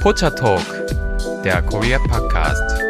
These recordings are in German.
Pocha Talk, der Korea Podcast.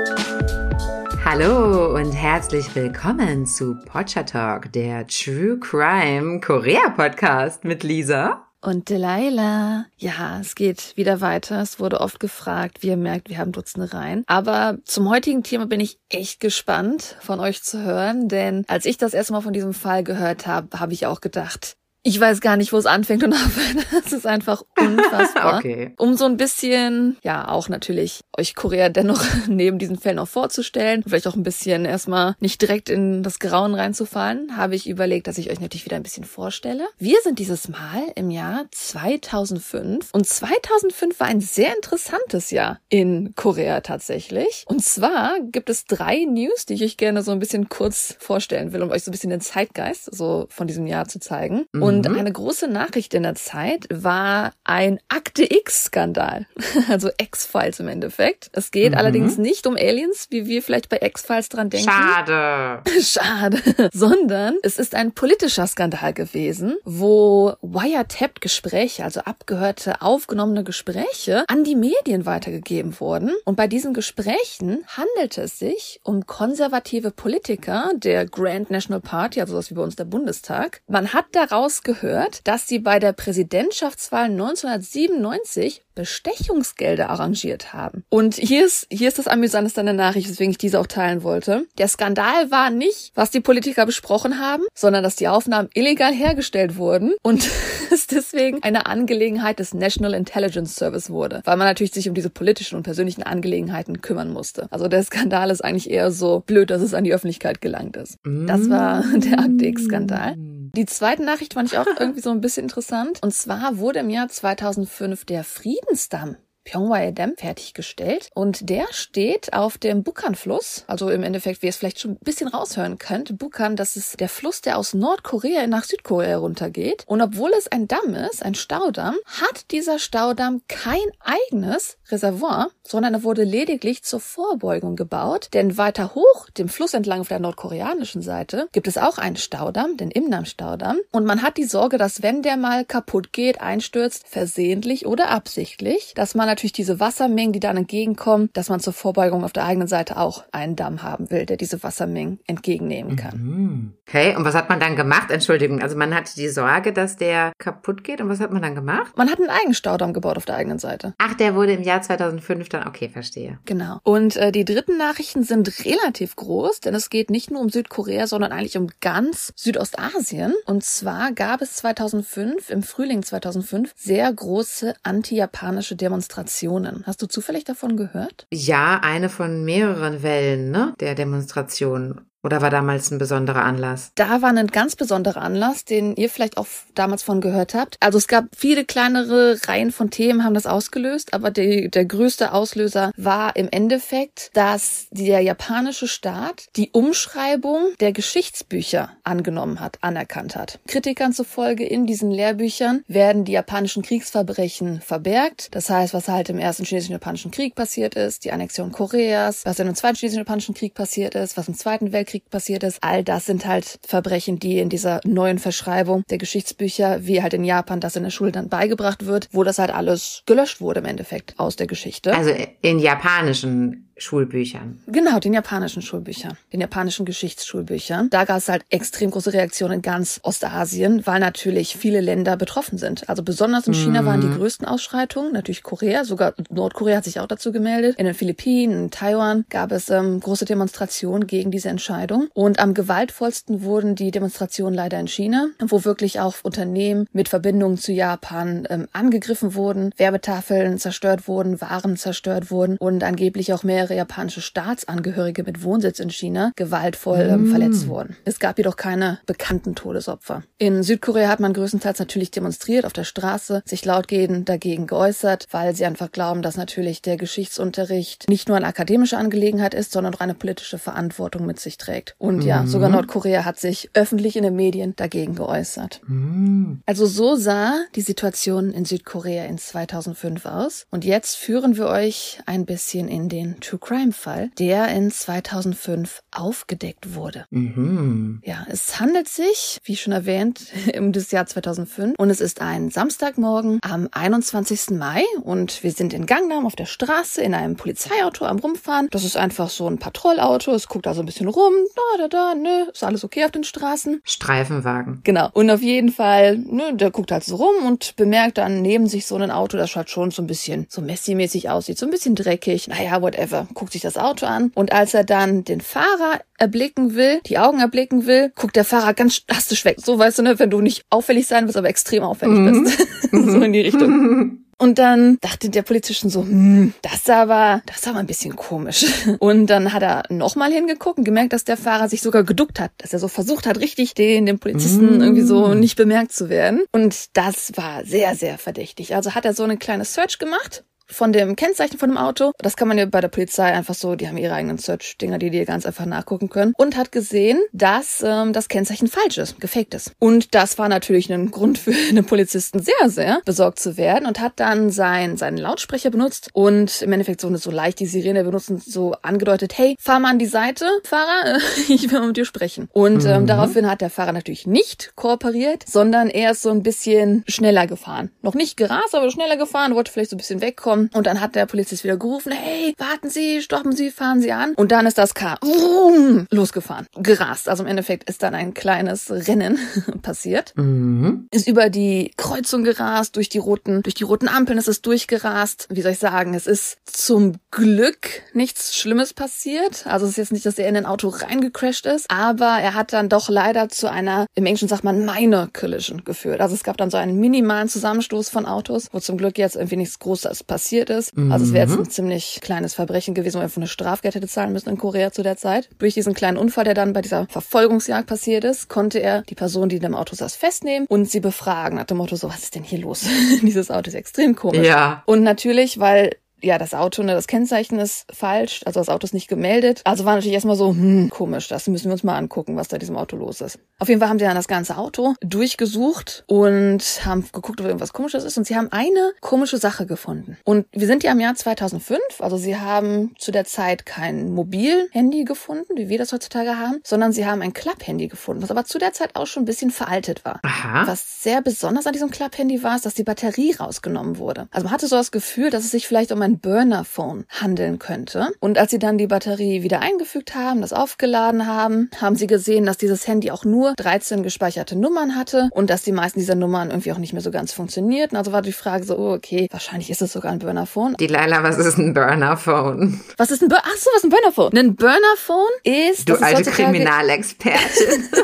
Hallo und herzlich willkommen zu Pocha Talk, der True Crime Korea Podcast mit Lisa und Delilah. Ja, es geht wieder weiter. Es wurde oft gefragt. Wie ihr merkt, wir haben Dutzende rein. Aber zum heutigen Thema bin ich echt gespannt, von euch zu hören. Denn als ich das erste Mal von diesem Fall gehört habe, habe ich auch gedacht, ich weiß gar nicht, wo es anfängt und aufhört. Es ist einfach unfassbar. okay. Um so ein bisschen, ja, auch natürlich euch Korea dennoch neben diesen Fällen auch vorzustellen, vielleicht auch ein bisschen erstmal nicht direkt in das Grauen reinzufallen, habe ich überlegt, dass ich euch natürlich wieder ein bisschen vorstelle. Wir sind dieses Mal im Jahr 2005 und 2005 war ein sehr interessantes Jahr in Korea tatsächlich. Und zwar gibt es drei News, die ich euch gerne so ein bisschen kurz vorstellen will, um euch so ein bisschen den Zeitgeist so von diesem Jahr zu zeigen. Mhm. Und mhm. eine große Nachricht in der Zeit war ein Akte X-Skandal. Also X-Files im Endeffekt. Es geht mhm. allerdings nicht um Aliens, wie wir vielleicht bei X-Files dran denken. Schade. Schade. Sondern es ist ein politischer Skandal gewesen, wo Wiretapped-Gespräche, also abgehörte, aufgenommene Gespräche, an die Medien weitergegeben wurden. Und bei diesen Gesprächen handelte es sich um konservative Politiker der Grand National Party, also das wie bei uns der Bundestag. Man hat daraus gehört, dass sie bei der Präsidentschaftswahl 1997 Bestechungsgelder arrangiert haben. Und hier ist, hier ist das Amüsanteste an der Nachricht, weswegen ich diese auch teilen wollte. Der Skandal war nicht, was die Politiker besprochen haben, sondern dass die Aufnahmen illegal hergestellt wurden und es deswegen eine Angelegenheit des National Intelligence Service wurde, weil man natürlich sich um diese politischen und persönlichen Angelegenheiten kümmern musste. Also der Skandal ist eigentlich eher so blöd, dass es an die Öffentlichkeit gelangt ist. Das war der Akte X-Skandal. Die zweite Nachricht fand ich auch irgendwie so ein bisschen interessant. Und zwar wurde im Jahr 2005 der Friedensdamm Pyongwae Dam fertiggestellt. Und der steht auf dem Bukan-Fluss, also im Endeffekt, wie ihr es vielleicht schon ein bisschen raushören könnt, Bukan, das ist der Fluss, der aus Nordkorea nach Südkorea runtergeht. Und obwohl es ein Damm ist, ein Staudamm, hat dieser Staudamm kein eigenes Reservoir, sondern er wurde lediglich zur Vorbeugung gebaut, denn weiter hoch, dem Fluss entlang auf der nordkoreanischen Seite, gibt es auch einen Staudamm, den Imnam-Staudamm. Und man hat die Sorge, dass wenn der mal kaputt geht, einstürzt, versehentlich oder absichtlich, dass man natürlich diese Wassermengen, die dann entgegenkommen, dass man zur Vorbeugung auf der eigenen Seite auch einen Damm haben will, der diese Wassermengen entgegennehmen kann. Mhm. Okay, und was hat man dann gemacht? Entschuldigung, also man hatte die Sorge, dass der kaputt geht und was hat man dann gemacht? Man hat einen eigenen Staudamm gebaut auf der eigenen Seite. Ach, der wurde im Jahr 2005 dann, okay, verstehe. Genau. Und äh, die dritten Nachrichten sind relativ groß, denn es geht nicht nur um Südkorea, sondern eigentlich um ganz Südostasien. Und zwar gab es 2005, im Frühling 2005, sehr große anti-japanische Demonstrationen Demonstrationen. Hast du zufällig davon gehört? Ja, eine von mehreren Wellen, ne, der Demonstrationen. Oder war damals ein besonderer Anlass? Da war ein ganz besonderer Anlass, den ihr vielleicht auch damals von gehört habt. Also es gab viele kleinere Reihen von Themen, haben das ausgelöst, aber die, der größte Auslöser war im Endeffekt, dass der japanische Staat die Umschreibung der Geschichtsbücher angenommen hat, anerkannt hat. Kritikern zufolge in diesen Lehrbüchern werden die japanischen Kriegsverbrechen verbergt. Das heißt, was halt im ersten chinesischen-japanischen Krieg passiert ist, die Annexion Koreas, was im zweiten chinesischen-japanischen Krieg passiert ist, was im zweiten Weltkrieg Krieg passiert ist. All das sind halt Verbrechen, die in dieser neuen Verschreibung der Geschichtsbücher, wie halt in Japan das in der Schule dann beigebracht wird, wo das halt alles gelöscht wurde im Endeffekt aus der Geschichte. Also in japanischen Schulbüchern. Genau, den japanischen Schulbüchern, den japanischen Geschichtsschulbüchern. Da gab es halt extrem große Reaktionen in ganz Ostasien, weil natürlich viele Länder betroffen sind. Also besonders in China mhm. waren die größten Ausschreitungen, natürlich Korea, sogar Nordkorea hat sich auch dazu gemeldet. In den Philippinen, in Taiwan gab es ähm, große Demonstrationen gegen diese Entscheidung. Und am gewaltvollsten wurden die Demonstrationen leider in China, wo wirklich auch Unternehmen mit Verbindungen zu Japan ähm, angegriffen wurden, Werbetafeln zerstört wurden, Waren zerstört wurden und angeblich auch mehrere mehrere japanische Staatsangehörige mit Wohnsitz in China gewaltvoll ähm, mm. verletzt wurden. Es gab jedoch keine bekannten Todesopfer. In Südkorea hat man größtenteils natürlich demonstriert auf der Straße, sich lautgehend dagegen geäußert, weil sie einfach glauben, dass natürlich der Geschichtsunterricht nicht nur eine akademische Angelegenheit ist, sondern auch eine politische Verantwortung mit sich trägt. Und mm. ja, sogar Nordkorea hat sich öffentlich in den Medien dagegen geäußert. Mm. Also so sah die Situation in Südkorea in 2005 aus. Und jetzt führen wir euch ein bisschen in den True Crime Fall, der in 2005 aufgedeckt wurde. Mhm. Ja, es handelt sich, wie schon erwähnt, um das Jahr 2005 und es ist ein Samstagmorgen am 21. Mai und wir sind in Gangnam auf der Straße in einem Polizeiauto am rumfahren. Das ist einfach so ein Patrouillauto. Es guckt also ein bisschen rum. Da, da, da, nö, ist alles okay auf den Straßen. Streifenwagen. Genau. Und auf jeden Fall, ne, der guckt halt so rum und bemerkt dann neben sich so ein Auto, das halt schon so ein bisschen so Messi-mäßig aussieht, so ein bisschen dreckig. Naja, whatever. Guckt sich das Auto an. Und als er dann den Fahrer erblicken will, die Augen erblicken will, guckt der Fahrer ganz drastisch weg. So weißt du, ne, wenn du nicht auffällig sein willst, aber extrem auffällig Mhm. bist. so in die Richtung. Und dann dachte der Polizist schon so, hm, das ist aber, das ist aber ein bisschen komisch. Und dann hat er nochmal hingeguckt und gemerkt, dass der Fahrer sich sogar geduckt hat, dass er so versucht hat, richtig den, den Polizisten Mm. irgendwie so nicht bemerkt zu werden. Und das war sehr, sehr verdächtig. Also hat er so eine kleine Search gemacht von dem Kennzeichen von dem Auto. Das kann man ja bei der Polizei einfach so, die haben ihre eigenen Search-Dinger, die die ganz einfach nachgucken können. Und hat gesehen, dass ähm, das Kennzeichen falsch ist, gefaked ist. Und das war natürlich ein Grund für den Polizisten sehr, sehr besorgt zu werden und hat dann sein, seinen Lautsprecher benutzt und im Endeffekt so eine so leicht die Sirene benutzen, so angedeutet, hey, fahr mal an die Seite, Fahrer, ich will mit dir sprechen. Und ähm, Mhm. daraufhin hat der Fahrer natürlich nicht kooperiert, sondern er ist so ein bisschen schneller gefahren. Noch nicht gerast, aber schneller gefahren, wollte vielleicht so ein bisschen wegkommen. Und dann hat der Polizist wieder gerufen, hey, warten Sie, stoppen Sie, fahren Sie an. Und dann ist das Car vroom, losgefahren, gerast. Also im Endeffekt ist dann ein kleines Rennen passiert. Mhm. Ist über die Kreuzung gerast, durch die roten, durch die roten Ampeln ist es durchgerast. Wie soll ich sagen, es ist zum Glück nichts Schlimmes passiert. Also es ist jetzt nicht, dass er in ein Auto reingecrashed ist, aber er hat dann doch leider zu einer, im Englischen sagt man minor collision geführt. Also es gab dann so einen minimalen Zusammenstoß von Autos, wo zum Glück jetzt irgendwie nichts Großes passiert ist. Also es wäre jetzt ein ziemlich kleines Verbrechen gewesen, wo er eine Strafgeld hätte zahlen müssen in Korea zu der Zeit. Durch diesen kleinen Unfall, der dann bei dieser Verfolgungsjagd passiert ist, konnte er die Person, die in dem Auto saß, festnehmen und sie befragen. Nach dem Motto so, was ist denn hier los? Dieses Auto ist extrem komisch. Ja. Und natürlich, weil ja, das Auto, ne, das Kennzeichen ist falsch, also das Auto ist nicht gemeldet. Also war natürlich erstmal so, hm, komisch, das müssen wir uns mal angucken, was da in diesem Auto los ist. Auf jeden Fall haben sie dann das ganze Auto durchgesucht und haben geguckt, ob irgendwas komisches ist und sie haben eine komische Sache gefunden. Und wir sind ja im Jahr 2005, also sie haben zu der Zeit kein Mobilhandy gefunden, wie wir das heutzutage haben, sondern sie haben ein Klapphandy gefunden, was aber zu der Zeit auch schon ein bisschen veraltet war. Aha. Was sehr besonders an diesem Klapphandy war, ist, dass die Batterie rausgenommen wurde. Also man hatte so das Gefühl, dass es sich vielleicht um ein Burner-Phone handeln könnte. Und als sie dann die Batterie wieder eingefügt haben, das aufgeladen haben, haben sie gesehen, dass dieses Handy auch nur 13 gespeicherte Nummern hatte und dass die meisten dieser Nummern irgendwie auch nicht mehr so ganz funktionierten. Also war die Frage so, oh, okay, wahrscheinlich ist es sogar ein Burner-Phone. Die Leila, was ist ein Burner-Phone? Was ist ein Burner? Ach so, was ist ein Burner-Phone? Ein Burner-Phone ist... Du alte Kriminalexpertin.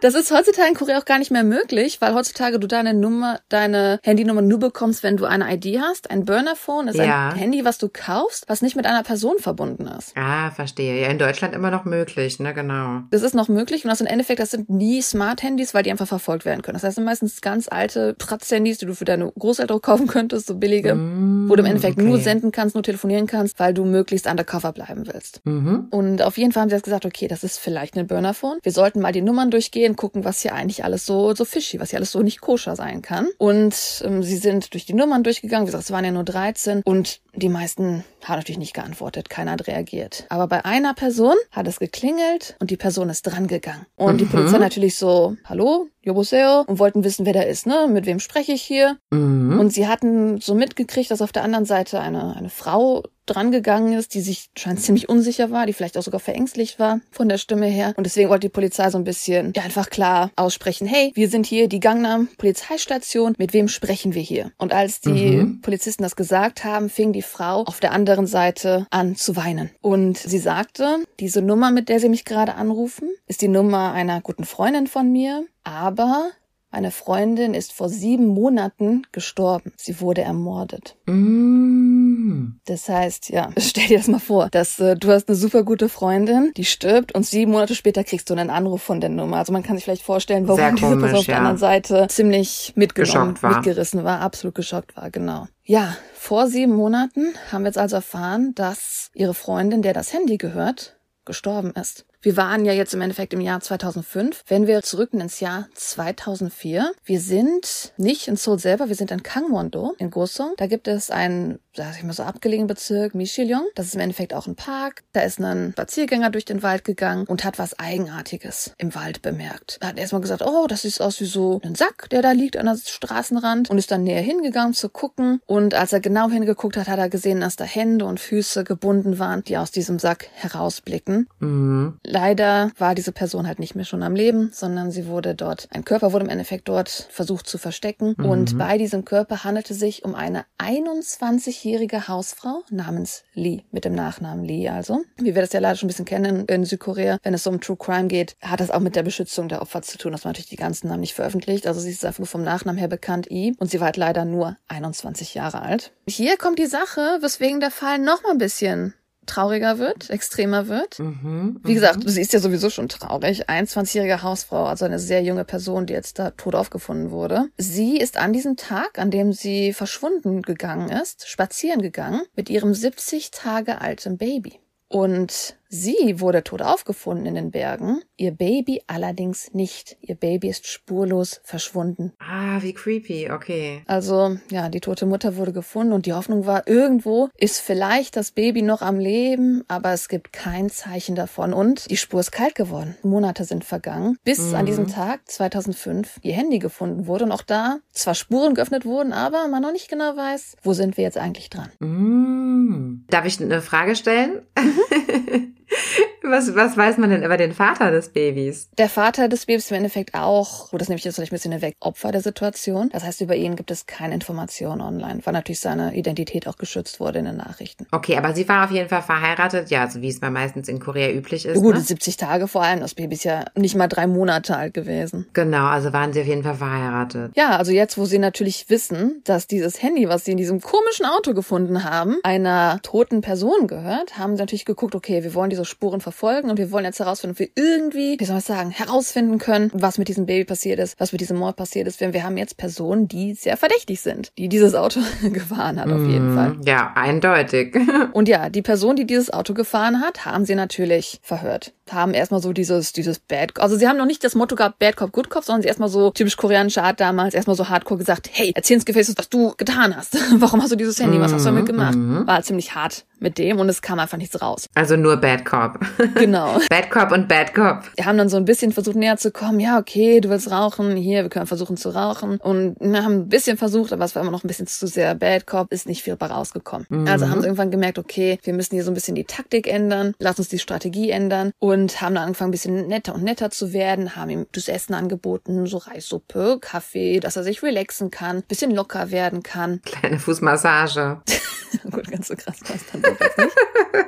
Das ist heutzutage in Korea auch gar nicht mehr möglich, weil heutzutage du deine Nummer, deine Handynummer nur bekommst, wenn du eine ID hast. Ein Burner-Phone ist Ja. ein Handy, was du kaufst, was nicht mit einer Person verbunden ist. ah, verstehe. Ja, in Deutschland immer noch möglich, ne, genau. Das ist noch möglich und das im Endeffekt, das sind nie Smart-Handys, weil die einfach verfolgt werden können. Das heißt, sind meistens ganz alte Pratz-Handys, die du für deine Großeltern kaufen könntest, so billige, Mm, wo du im Endeffekt nur okay. senden kannst, nur telefonieren kannst, weil du möglichst undercover bleiben willst. Mhm. Und auf jeden Fall haben sie jetzt gesagt, okay, das ist vielleicht ein Burner-Phone. Wir sollten mal die Nummern durchgehen, gucken, was hier eigentlich alles so, so fishy, was hier alles so nicht koscher sein kann. Und ähm, sie sind durch die Nummern durchgegangen. Wie gesagt, es waren ja nur 13 und die meisten haben natürlich nicht geantwortet. Keiner hat reagiert. Aber bei einer Person hat es geklingelt und die Person ist dran gegangen. Und die Polizei natürlich so, hallo, Yoboseo, und wollten wissen, wer da ist, ne? Mit wem spreche ich hier? Mhm. Und sie hatten so mitgekriegt, dass auf der anderen Seite eine, eine Frau drangegangen ist, die sich scheint ziemlich unsicher war, die vielleicht auch sogar verängstigt war von der Stimme her. Und deswegen wollte die Polizei so ein bisschen ja, einfach klar aussprechen, hey, wir sind hier die Gangnam Polizeistation, mit wem sprechen wir hier? Und als die Mhm. Polizisten das gesagt haben, fing die Frau auf der anderen Seite an zu weinen. Und sie sagte, diese Nummer, mit der sie mich gerade anrufen, ist die Nummer einer guten Freundin von mir, aber meine Freundin ist vor sieben Monaten gestorben. Sie wurde ermordet. Mm. Das heißt, ja, stell dir das mal vor, dass äh, du hast eine super gute Freundin, die stirbt und sieben Monate später kriegst du einen Anruf von der Nummer. Also man kann sich vielleicht vorstellen, warum Sehr diese Person auf der ja. anderen Seite ziemlich mitgenommen, war. mitgerissen war, absolut geschockt war, genau. Ja, vor sieben Monaten haben wir jetzt also erfahren, dass ihre Freundin, der das Handy gehört, gestorben ist. Wir waren ja jetzt im Endeffekt im Jahr 2005. Wenn wir zurück ins Jahr 2004. Wir sind nicht in Seoul selber, wir sind in Gangwon-do in Gosong. Da gibt es ein sag ich mal so abgelegenen Bezirk Michilyong. Das ist im Endeffekt auch ein Park. Da ist ein Spaziergänger durch den Wald gegangen und hat was Eigenartiges im Wald bemerkt. Er hat erstmal gesagt, oh, das sieht aus wie so ein Sack, der da liegt an der Straßenrand und ist dann näher hingegangen zu gucken. Und als er genau hingeguckt hat, hat er gesehen, dass da Hände und Füße gebunden waren, die aus diesem Sack herausblicken. Mhm. Leider war diese Person halt nicht mehr schon am Leben, sondern sie wurde dort, ein Körper wurde im Endeffekt dort versucht zu verstecken. Mhm. Und bei diesem Körper handelte sich um eine 21-jährige Hausfrau namens Lee, mit dem Nachnamen Lee also. Wie wir das ja leider schon ein bisschen kennen in Südkorea, wenn es um True Crime geht, hat das auch mit der Beschützung der Opfer zu tun, dass man natürlich die ganzen Namen nicht veröffentlicht. Also sie ist einfach vom Nachnamen her bekannt, I. Und sie war halt leider nur 21 Jahre alt. Hier kommt die Sache, weswegen der Fall noch mal ein bisschen trauriger wird, extremer wird. Mhm. Wie gesagt, sie ist ja sowieso schon traurig. 21-jährige Hausfrau, also eine sehr junge Person, die jetzt da tot aufgefunden wurde. Sie ist an diesem Tag, an dem sie verschwunden gegangen ist, spazieren gegangen mit ihrem 70 Tage alten Baby. Und sie wurde tot aufgefunden in den Bergen, ihr Baby allerdings nicht. Ihr Baby ist spurlos verschwunden. Ah, wie creepy, okay. Also, ja, die tote Mutter wurde gefunden und die Hoffnung war, irgendwo ist vielleicht das Baby noch am Leben, aber es gibt kein Zeichen davon und die Spur ist kalt geworden. Monate sind vergangen, bis an diesem Tag 2005 ihr Handy gefunden wurde und auch da zwar Spuren geöffnet wurden, aber man noch nicht genau weiß, wo sind wir jetzt eigentlich dran. Mm. Darf ich eine Frage stellen? was, was weiß man denn über den Vater des Babys? Der Vater des Babys ist im Endeffekt auch, das nehme ich jetzt vielleicht ein bisschen weg, Opfer der Situation. Das heißt, über ihn gibt es keine Informationen online, weil natürlich seine Identität auch geschützt wurde in den Nachrichten. Okay, aber sie war auf jeden Fall verheiratet, ja, so wie es mal meistens in Korea üblich ist. Gut, Ne? 70 Tage vor allem, das Baby ist ja nicht mal drei Monate alt gewesen. Genau, also waren sie auf jeden Fall verheiratet. Ja, also jetzt, wo sie natürlich wissen, dass dieses Handy, was sie in diesem komischen Auto gefunden haben, einer toten Person gehört, haben sie natürlich geguckt, okay, wir wollen diese Spuren verfolgen und wir wollen jetzt herausfinden, ob wir irgendwie, wie soll man sagen, herausfinden können, was mit diesem Baby passiert ist, was mit diesem Mord passiert ist. Denn wir haben jetzt Personen, die sehr verdächtig sind, die dieses Auto gefahren hat, auf jeden Mm, Fall. Ja, eindeutig. Und ja, die Person, die dieses Auto gefahren hat, haben sie natürlich verhört. Haben erstmal so dieses, dieses Bad, also sie haben noch nicht das Motto gehabt, Bad Cop, Good Cop, sondern sie erstmal so typisch koreanische Art damals, erstmal so hardcore gesagt, hey, erzähl ins Gefäß, was du getan hast. Warum hast du dieses Handy? Was hast du damit gemacht? War ziemlich hart mit dem und es kam einfach nichts raus. Also nur Bad Cop. Genau. Bad Cop und Bad Cop. Wir haben dann so ein bisschen versucht näher zu kommen. Ja, okay, du willst rauchen. Hier, wir können versuchen zu rauchen. Und wir haben ein bisschen versucht, aber es war immer noch ein bisschen zu sehr Bad Cop. Ist nicht viel bei rausgekommen. Also haben sie irgendwann gemerkt, okay, wir müssen hier so ein bisschen die Taktik ändern. Lass uns die Strategie ändern. Und haben dann angefangen, ein bisschen netter und netter zu werden. Haben ihm das Essen angeboten, so Reissuppe, Kaffee, dass er sich relaxen kann, bisschen locker werden kann. Kleine Fußmassage. Gut, ganz so krass war es dann jetzt nicht.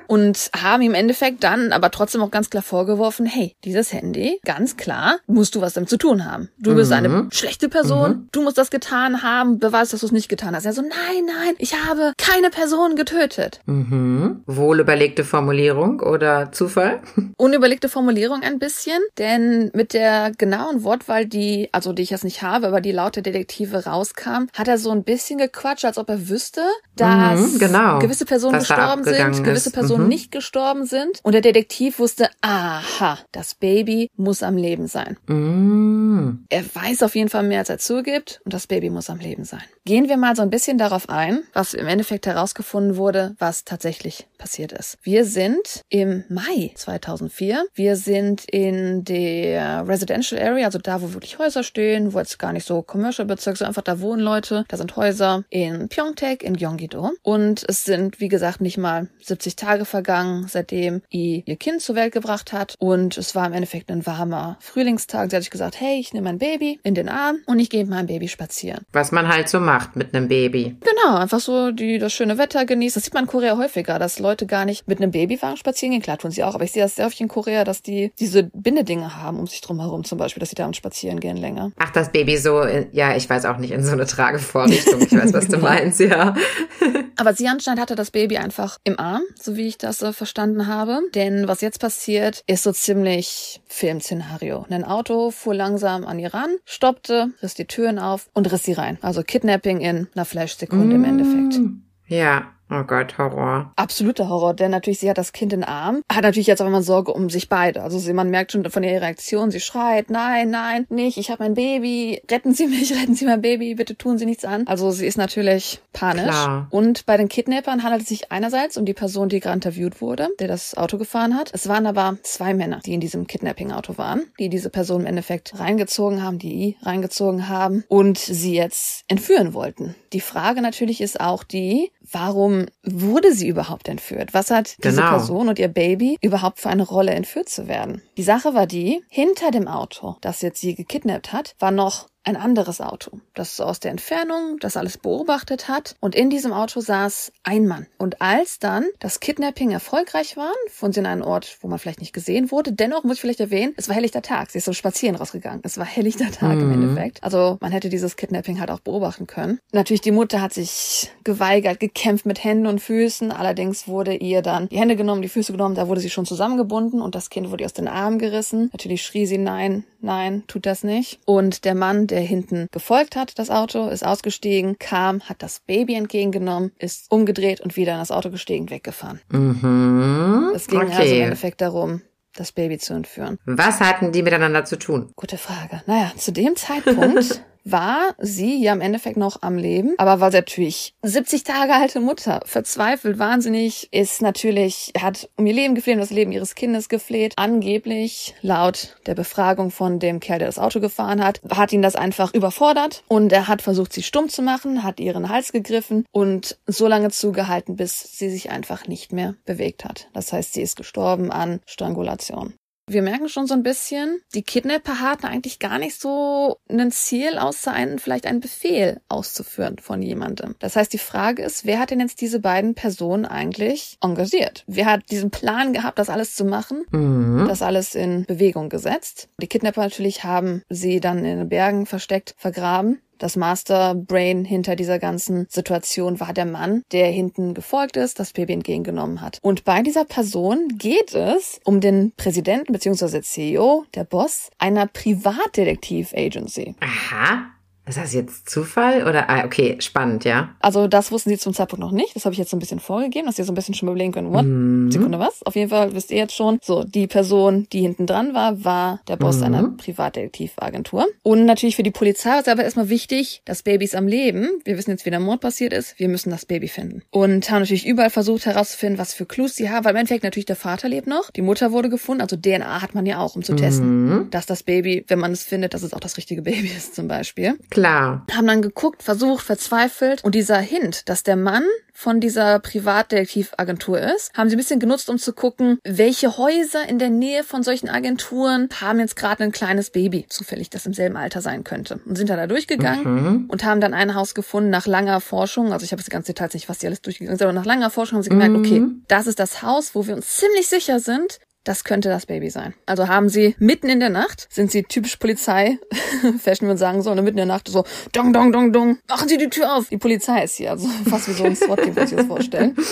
Und haben im Endeffekt dann aber trotzdem auch ganz klar vorgeworfen, hey, dieses Handy, ganz klar, musst du was damit zu tun haben. Du bist eine schlechte Person, du musst das getan haben, beweis, dass du es nicht getan hast. Er so, nein, nein, ich habe keine Person getötet. Mhm. Wohlüberlegte Formulierung oder Zufall? Unüberlegte Formulierung ein bisschen, denn mit der genauen Wortwahl, die, also die ich jetzt nicht habe, aber die laut der Detektive rauskam, hat er so ein bisschen gequatscht, als ob er wüsste, dass Mhm, genau. gewisse Personen Was da gestorben sind, gewisse. Personen Mhm. nicht gestorben sind. Und der Detektiv wusste, aha, das Baby muss am Leben sein. Mm. Er weiß auf jeden Fall mehr, als er zugibt, und das Baby muss am Leben sein. Gehen wir mal so ein bisschen darauf ein, was im Endeffekt herausgefunden wurde, was tatsächlich passiert ist. Wir sind im Mai 2004. Wir sind in der Residential Area, also da, wo wirklich Häuser stehen, wo jetzt gar nicht so Commercial Bezirk, sondern einfach da wohnen Leute. Da sind Häuser in Pyeongtaek, in Gyeonggi-do. Und es sind, wie gesagt, nicht mal 70 Tage vergangen, seitdem I ihr Kind zur Welt gebracht hat. Und es war im Endeffekt ein warmer Frühlingstag. Sie hat sich gesagt, hey, ich nehme mein Baby in den Arm und ich gehe mit meinem Baby spazieren. Was man halt so macht mit einem Baby. Genau, einfach so die, das schöne Wetter genießt. Das sieht man in Korea häufiger, dass Leute gar nicht mit einem Babywagen spazieren gehen. Klar tun sie auch, aber ich sehe das sehr häufig in Korea, dass die diese Bindedinge haben um sich drum herum zum Beispiel, dass sie damit spazieren gehen länger. Ach, das Baby so, in, ja, ich weiß auch nicht, in so eine Tragevorrichtung. Ich weiß, was du meinst, ja. Aber sie anscheinend hatte das Baby einfach im Arm, so wie ich das äh, verstanden habe. Denn was jetzt passiert, ist so ziemlich Filmszenario. Ein Auto fuhr langsam an ihr ran, stoppte, riss die Türen auf und riss sie rein. Also Kidnapping in einer Flashsekunde im Endeffekt. Ja, Oh Gott, Horror. Absoluter Horror, denn natürlich, sie hat das Kind in den Arm, hat natürlich jetzt auch immer Sorge um sich beide. Also sie, man merkt schon von ihrer Reaktion, sie schreit, nein, nein, nicht, ich habe mein Baby, retten Sie mich, retten Sie mein Baby, bitte tun Sie nichts an. Also sie ist natürlich panisch. Klar. Und bei den Kidnappern handelt es sich einerseits um die Person, die gerade interviewt wurde, der das Auto gefahren hat. Es waren aber zwei Männer, die in diesem Kidnapping-Auto waren, die diese Person im Endeffekt reingezogen haben, die reingezogen haben und sie jetzt entführen wollten. Die Frage natürlich ist auch die, warum wurde sie überhaupt entführt? Was hat diese Genau. Person und ihr Baby überhaupt für eine Rolle, entführt zu werden? Die Sache war die, hinter dem Auto, das jetzt sie gekidnappt hat, war noch ein anderes Auto, das aus der Entfernung das alles beobachtet hat. Und in diesem Auto saß ein Mann. Und als dann das Kidnapping erfolgreich war, fuhren sie in einen Ort, wo man vielleicht nicht gesehen wurde. Dennoch muss ich vielleicht erwähnen, es war helllichter Tag. Sie ist so spazieren rausgegangen. Es war helllichter Tag im Endeffekt. Also man hätte dieses Kidnapping halt auch beobachten können. Natürlich, die Mutter hat sich geweigert, gekämpft mit Händen und Füßen. Allerdings wurde ihr dann die Hände genommen, die Füße genommen. Da wurde sie schon zusammengebunden und das Kind wurde ihr aus den Armen gerissen. Natürlich schrie sie, nein, nein, tut das nicht. Und der Mann, der hinten gefolgt hat, das Auto, ist ausgestiegen, kam, hat das Baby entgegengenommen, ist umgedreht und wieder in das Auto gestiegen, weggefahren. Mhm. Es ging also im okay. Endeffekt darum, das Baby zu entführen. Was hatten die miteinander zu tun? Gute Frage. Naja, zu dem Zeitpunkt war sie ja im Endeffekt noch am Leben, aber war sie natürlich 70 Tage alte Mutter, verzweifelt, wahnsinnig, ist natürlich, hat um ihr Leben gefleht, um das Leben ihres Kindes gefleht. Angeblich, laut der Befragung von dem Kerl, der das Auto gefahren hat, hat ihn das einfach überfordert und er hat versucht, sie stumm zu machen, hat ihren Hals gegriffen und so lange zugehalten, bis sie sich einfach nicht mehr bewegt hat. Das heißt, sie ist gestorben an Strangulation. Wir merken schon so ein bisschen, die Kidnapper hatten eigentlich gar nicht so ein Ziel, außer einen, vielleicht einen Befehl auszuführen von jemandem. Das heißt, die Frage ist, wer hat denn jetzt diese beiden Personen eigentlich engagiert? Wer hat diesen Plan gehabt, das alles zu machen? Mhm. Das alles in Bewegung gesetzt. Die Kidnapper natürlich haben sie dann in den Bergen versteckt, vergraben. Das Masterbrain hinter dieser ganzen Situation war der Mann, der hinten gefolgt ist, das Baby entgegengenommen hat. Und bei dieser Person geht es um den Präsidenten bzw. CEO, der Boss einer Privatdetektiv-Agency. Aha. Ist das jetzt Zufall oder? Ah, okay, spannend, ja. Also das wussten sie zum Zeitpunkt noch nicht. Das habe ich jetzt so ein bisschen vorgegeben, dass ihr so ein bisschen schon überlegen könnt, what? Mhm. Sekunde, was? Auf jeden Fall wisst ihr jetzt schon. So, die Person, die hinten dran war, war der Boss Mhm. einer Privatdetektivagentur. Und natürlich für die Polizei war es aber erstmal wichtig, das Baby ist am Leben. Wir wissen jetzt, wie der Mord passiert ist. Wir müssen das Baby finden. Und haben natürlich überall versucht herauszufinden, was für Clues sie haben, weil im Endeffekt natürlich der Vater lebt noch. Die Mutter wurde gefunden. Also DNA hat man ja auch, um zu testen, Mhm. dass das Baby, wenn man es findet, dass es auch das richtige Baby ist zum Beispiel Klar. haben dann geguckt, versucht, verzweifelt. Und dieser Hint, dass der Mann von dieser Privatdetektivagentur ist, haben sie ein bisschen genutzt, um zu gucken, welche Häuser in der Nähe von solchen Agenturen haben jetzt gerade ein kleines Baby, zufällig, das im selben Alter sein könnte. Und sind dann da durchgegangen Mhm. und haben dann ein Haus gefunden nach langer Forschung. Also ich habe jetzt die ganzen Details nicht, was die alles durchgegangen sind, aber nach langer Forschung haben sie gemerkt, Mhm. okay, das ist das Haus, wo wir uns ziemlich sicher sind, das könnte das Baby sein. Also haben sie mitten in der Nacht, sind sie typisch Polizei, Fashion würde sagen so, und mitten in der Nacht so, dong, dong, dong, dong, machen Sie die Tür auf. Die Polizei ist hier, also fast wie so ein SWAT-Team, würde ich das vorstellen.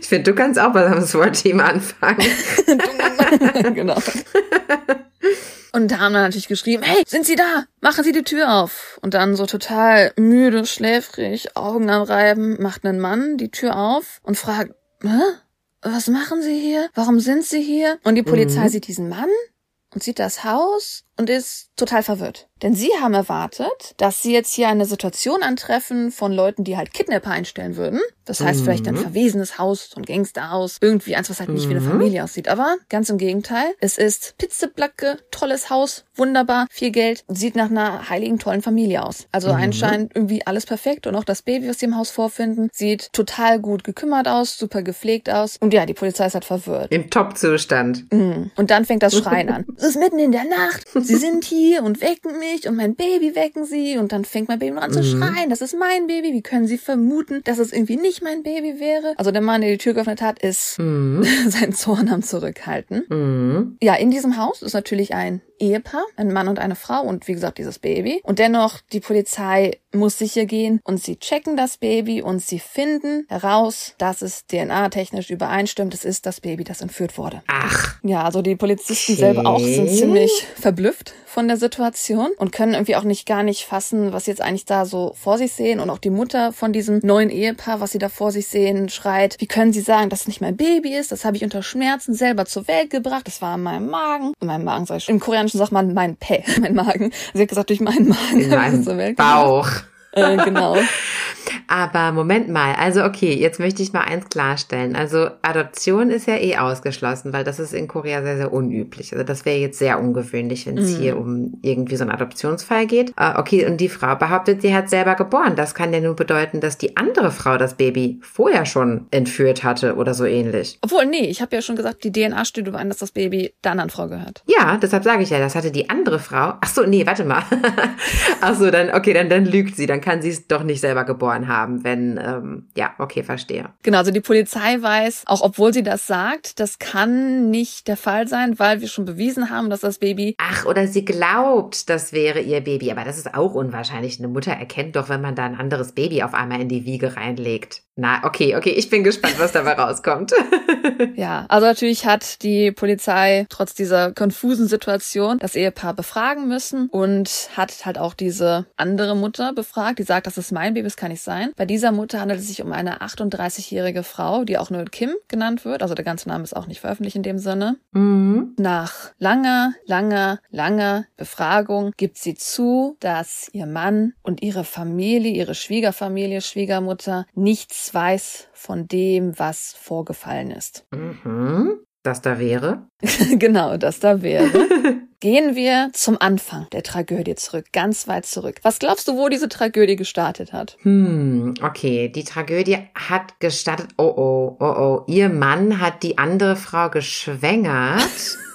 Ich finde, du kannst auch bei einem SWAT-Team anfangen. genau. Und haben dann natürlich geschrieben, hey, sind Sie da? Machen Sie die Tür auf. Und dann so total müde, schläfrig, Augen am Reiben, macht ein Mann die Tür auf und fragt, Hä? Was machen Sie hier? Warum sind Sie hier? Und die Polizei Mhm. sieht diesen Mann und sieht das Haus und ist total verwirrt. Denn sie haben erwartet, dass sie jetzt hier eine Situation antreffen von Leuten, die halt Kidnapper einstellen würden. Das heißt Mhm. vielleicht ein verwesenes Haus, so ein Gangsterhaus, irgendwie eins, was halt nicht wie eine Mhm. Familie aussieht. Aber ganz im Gegenteil, es ist pizzeblacke, tolles Haus, wunderbar, viel Geld, sieht nach einer heiligen, tollen Familie aus. Also Mhm. anscheinend irgendwie alles perfekt und auch das Baby, was sie im Haus vorfinden, sieht total gut gekümmert aus, super gepflegt aus. Und ja, die Polizei ist halt verwirrt. Im Top-Zustand. Mhm. Und dann fängt das Schreien an. Es ist mitten in der Nacht. Sie sind hier und wecken mich und mein Baby wecken sie. Und dann fängt mein Baby noch an zu Mhm. schreien. Das ist mein Baby. Wie können sie vermuten, dass es irgendwie nicht mein Baby wäre? Also der Mann, der die Tür geöffnet hat, ist Mhm. sein Zorn am Zurückhalten. Mhm. Ja, in diesem Haus ist natürlich ein Ehepaar, ein Mann und eine Frau und wie gesagt dieses Baby. Und dennoch, die Polizei muss sicher gehen und sie checken das Baby und sie finden heraus, dass es DNA-technisch übereinstimmt. Es ist das Baby, das entführt wurde. Ach. Ja, also die Polizisten okay. selber auch sind ziemlich verblüfft von der Situation und können irgendwie auch nicht gar nicht fassen, was jetzt eigentlich da so vor sich sehen und auch die Mutter von diesem neuen Ehepaar, was sie da vor sich sehen, schreit, wie können sie sagen, dass es nicht mein Baby ist, das habe ich unter Schmerzen selber zur Welt gebracht, das war in meinem Magen, in meinem Magen sag ich, im Koreanischen sagt man mein Pe, mein Magen. Sie hat gesagt, durch meinen Magen in meinem zur Welt Bauch. Äh, genau. Aber Moment mal, also okay, jetzt möchte ich mal eins klarstellen. Also Adoption ist ja eh ausgeschlossen, weil das ist in Korea sehr, sehr unüblich. Also das wäre jetzt sehr ungewöhnlich, wenn es mm. hier um irgendwie so einen Adoptionsfall geht. Äh, okay, und die Frau behauptet, sie hat selber geboren. Das kann ja nur bedeuten, dass die andere Frau das Baby vorher schon entführt hatte oder so ähnlich. Obwohl, nee, ich habe ja schon gesagt, die DNA-Studie war, dass das Baby der anderen Frau gehört. Ja, deshalb sage ich ja, das hatte die andere Frau. Ach so, nee, warte mal. Ach so, dann, okay, dann, dann lügt sie. Dann kann sie es doch nicht selber geboren haben, wenn, ähm, ja, okay, verstehe. Genau, also die Polizei weiß, auch obwohl sie das sagt, das kann nicht der Fall sein, weil wir schon bewiesen haben, dass das Baby. Ach, oder sie glaubt, das wäre ihr Baby, aber das ist auch unwahrscheinlich. Eine Mutter erkennt doch, wenn man da ein anderes Baby auf einmal in die Wiege reinlegt. Na, okay, okay, ich bin gespannt, was dabei rauskommt. ja, also natürlich hat die Polizei trotz dieser konfusen Situation das Ehepaar befragen müssen und hat halt auch diese andere Mutter befragt, die sagt, das ist mein Baby, das kann nicht sein. Bei dieser Mutter handelt es sich um eine 38-jährige Frau, die auch nur Kim genannt wird. Also der ganze Name ist auch nicht veröffentlicht in dem Sinne. Mhm. Nach langer, langer, langer Befragung gibt sie zu, dass ihr Mann und ihre Familie, ihre Schwiegerfamilie, Schwiegermutter nichts nichts weiß von dem, was vorgefallen ist. Mhm. Das da wäre? genau, das da wäre. Gehen wir zum Anfang der Tragödie zurück, ganz weit zurück. Was glaubst du, wo diese Tragödie gestartet hat? Hm, okay. Die Tragödie hat gestartet. Oh oh, oh oh. Ihr Mann hat die andere Frau geschwängert.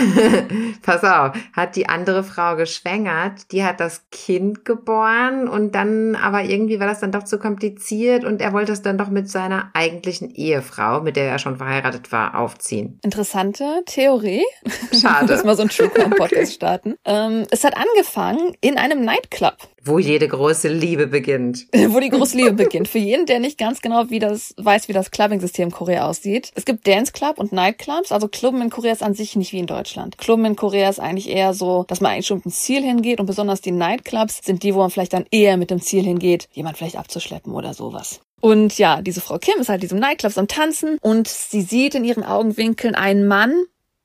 Pass auf, hat die andere Frau geschwängert, die hat das Kind geboren und dann, aber irgendwie war das dann doch zu kompliziert und er wollte es dann doch mit seiner eigentlichen Ehefrau, mit der er schon verheiratet war, aufziehen. Interessante Theorie. Schade. Lass mal so einen True Crime Podcast okay. starten. Ähm, es hat angefangen in einem Nightclub. Wo jede große Liebe beginnt. Wo die große Liebe beginnt. Für jeden, der nicht ganz genau wie das weiß, wie das Clubbing-System in Korea aussieht. Es gibt Dance Club und Nightclubs. Also Clubben in Korea ist an sich nicht wie in Deutschland. Clubben in Korea ist eigentlich eher so, dass man eigentlich schon mit dem Ziel hingeht und besonders die Nightclubs sind die, wo man vielleicht dann eher mit dem Ziel hingeht, jemand vielleicht abzuschleppen oder sowas. Und ja, diese Frau Kim ist halt diesem Nightclubs am Tanzen und sie sieht in ihren Augenwinkeln einen Mann,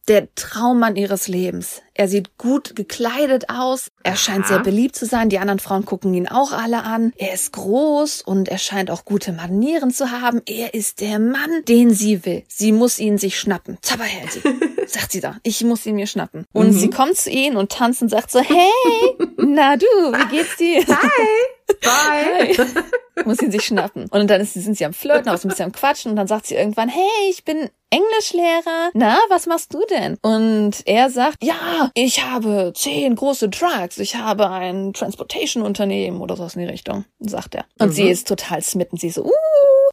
der Traummann ihres Lebens. Er sieht gut gekleidet aus, er scheint sehr beliebt zu sein, die anderen Frauen gucken ihn auch alle an. Er ist groß und er scheint auch gute Manieren zu haben. Er ist der Mann, den sie will. Sie muss ihn sich schnappen. sie, sagt sie da. Ich muss ihn mir schnappen. Und mhm. sie kommt zu ihm und tanzt und sagt so, hey, na du, wie geht's dir? Hi. Bye. Muss ihn sich schnappen. Und dann ist, sind sie am Flirten, auch so ein bisschen am Quatschen und dann sagt sie irgendwann, hey, ich bin Englischlehrer. Na, was machst du denn? Und er sagt, ja, ich habe zehn große Trucks. Ich habe ein Transportation-Unternehmen oder sowas in die Richtung, sagt er. Und mhm. sie ist total smitten. Sie ist so, uh,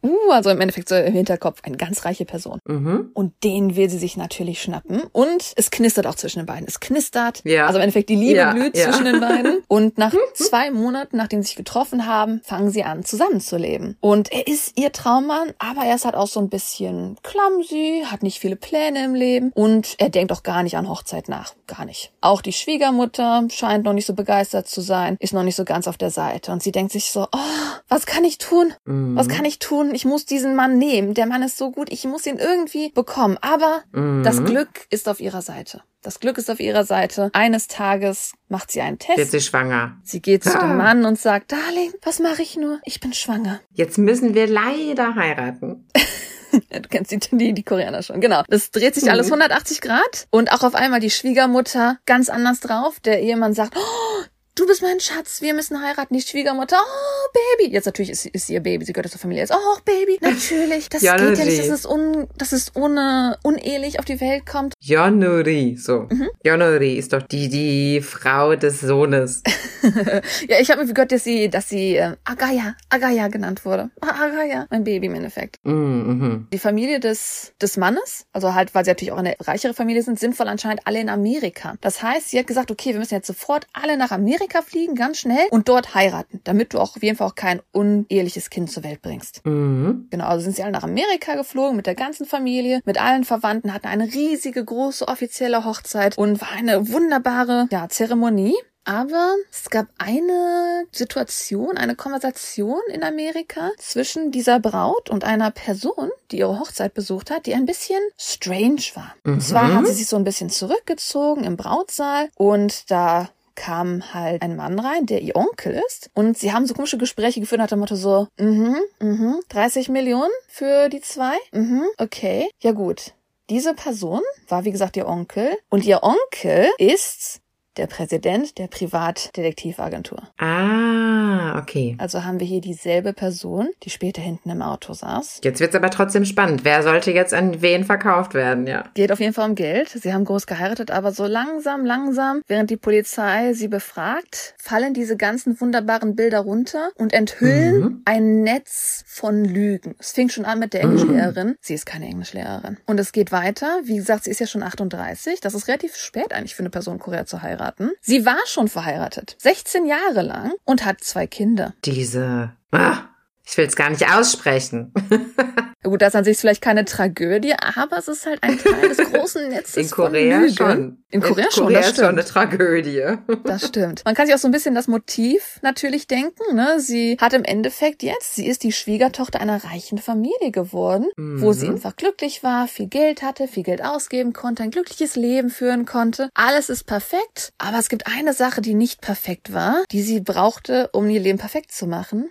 uh, also im Endeffekt so im Hinterkopf eine ganz reiche Person. Mhm. Und den will sie sich natürlich schnappen. Und es knistert auch zwischen den beiden. Es knistert. Ja. Also im Endeffekt die Liebe ja, blüht ja. zwischen den beiden. Und nach zwei Monaten, nachdem sie sich getroffen haben, fangen sie an, zusammenzuleben. Und er ist ihr Traummann, aber er ist halt auch so ein bisschen clumsy, hat nicht viele Pläne im Leben und er denkt auch gar nicht an Hochzeit nach. Gar nicht. Auch die Schwiegermutter scheint noch nicht so begeistert zu sein, ist noch nicht so ganz auf der Seite. Und sie denkt sich so, oh, was kann ich tun? Mhm. Was kann ich tun? Ich muss diesen Mann nehmen. Der Mann ist so gut, ich muss ihn irgendwie bekommen. Aber mhm. das Glück ist auf ihrer Seite. Das Glück ist auf ihrer Seite. Eines Tages macht sie einen Test. Wird sie schwanger. Sie geht zu dem Mann und sagt, Darling, was mache ich nur? Ich bin schwanger. Jetzt müssen wir leider heiraten. du kennst die, die, die Koreaner schon. Genau. Das dreht sich alles 180 mhm. Grad und auch auf einmal die Schwiegermutter ganz anders drauf. Der Ehemann sagt, oh, du bist mein Schatz, wir müssen heiraten, die Schwiegermutter, oh, Baby. Jetzt natürlich ist, ist sie ihr Baby, sie gehört zur Familie. Jetzt, oh, Baby, natürlich. Das Ja, geht ja nicht, dass es, un, dass es ohne, unehelich auf die Welt kommt. Yonori, so. Mhm. Yonori ist doch die, die Frau des Sohnes. Ja, ich habe mir gehört, dass sie, dass sie äh, Agaya, Agaya genannt wurde. Ah, Agaya, mein Baby im Endeffekt. Mm, mhm. Die Familie des, des Mannes, also halt, weil sie natürlich auch eine reichere Familie sind, sind wohl anscheinend alle in Amerika. Das heißt, sie hat gesagt, okay, wir müssen jetzt sofort alle nach Amerika fliegen, ganz schnell, und dort heiraten, damit du auch auf jeden Fall auch kein uneheliches Kind zur Welt bringst. Mhm. Genau, also sind sie alle nach Amerika geflogen mit der ganzen Familie, mit allen Verwandten, hatten eine riesige, große offizielle Hochzeit und war eine wunderbare ja, Zeremonie. Aber es gab eine Situation, eine Konversation in Amerika zwischen dieser Braut und einer Person, die ihre Hochzeit besucht hat, die ein bisschen strange war. Und zwar hat sie sich so ein bisschen zurückgezogen im Brautsaal und da kam halt ein Mann rein, der ihr Onkel ist. Und sie haben so komische Gespräche geführt nach dem Motto so, mhm, mhm, 30 Millionen für die zwei? Mhm, okay. Ja gut. Diese Person war, wie gesagt, ihr Onkel. Und ihr Onkel ist der Präsident der Privatdetektivagentur. Ah, okay. Also haben wir hier dieselbe Person, die später hinten im Auto saß. Jetzt wird's aber trotzdem spannend. Wer sollte jetzt an wen verkauft werden, ja? Geht auf jeden Fall um Geld. Sie haben groß geheiratet, aber so langsam, langsam, während die Polizei sie befragt, fallen diese ganzen wunderbaren Bilder runter und enthüllen Mhm. ein Netz von Lügen. Es fing schon an mit der Englischlehrerin. Sie ist keine Englischlehrerin. Und es geht weiter. Wie gesagt, sie ist ja schon 38. Das ist relativ spät eigentlich für eine Person Korea zu heiraten. Sie war schon verheiratet. 16 Jahre lang und hat zwei Kinder. Diese. Ah, ich will's gar nicht aussprechen. Gut, das ist an sich vielleicht keine Tragödie, aber es ist halt ein Teil des großen Netzes In Korea von Lügen. schon. In Korea, schon, Korea das ist schon eine stimmt. Tragödie. Das stimmt. Man kann sich auch so ein bisschen das Motiv natürlich denken. Ne? Sie hat im Endeffekt jetzt, sie ist die Schwiegertochter einer reichen Familie geworden, wo sie Mhm. einfach glücklich war, viel Geld hatte, viel Geld ausgeben konnte, ein glückliches Leben führen konnte. Alles ist perfekt, aber es gibt eine Sache, die nicht perfekt war, die sie brauchte, um ihr Leben perfekt zu machen.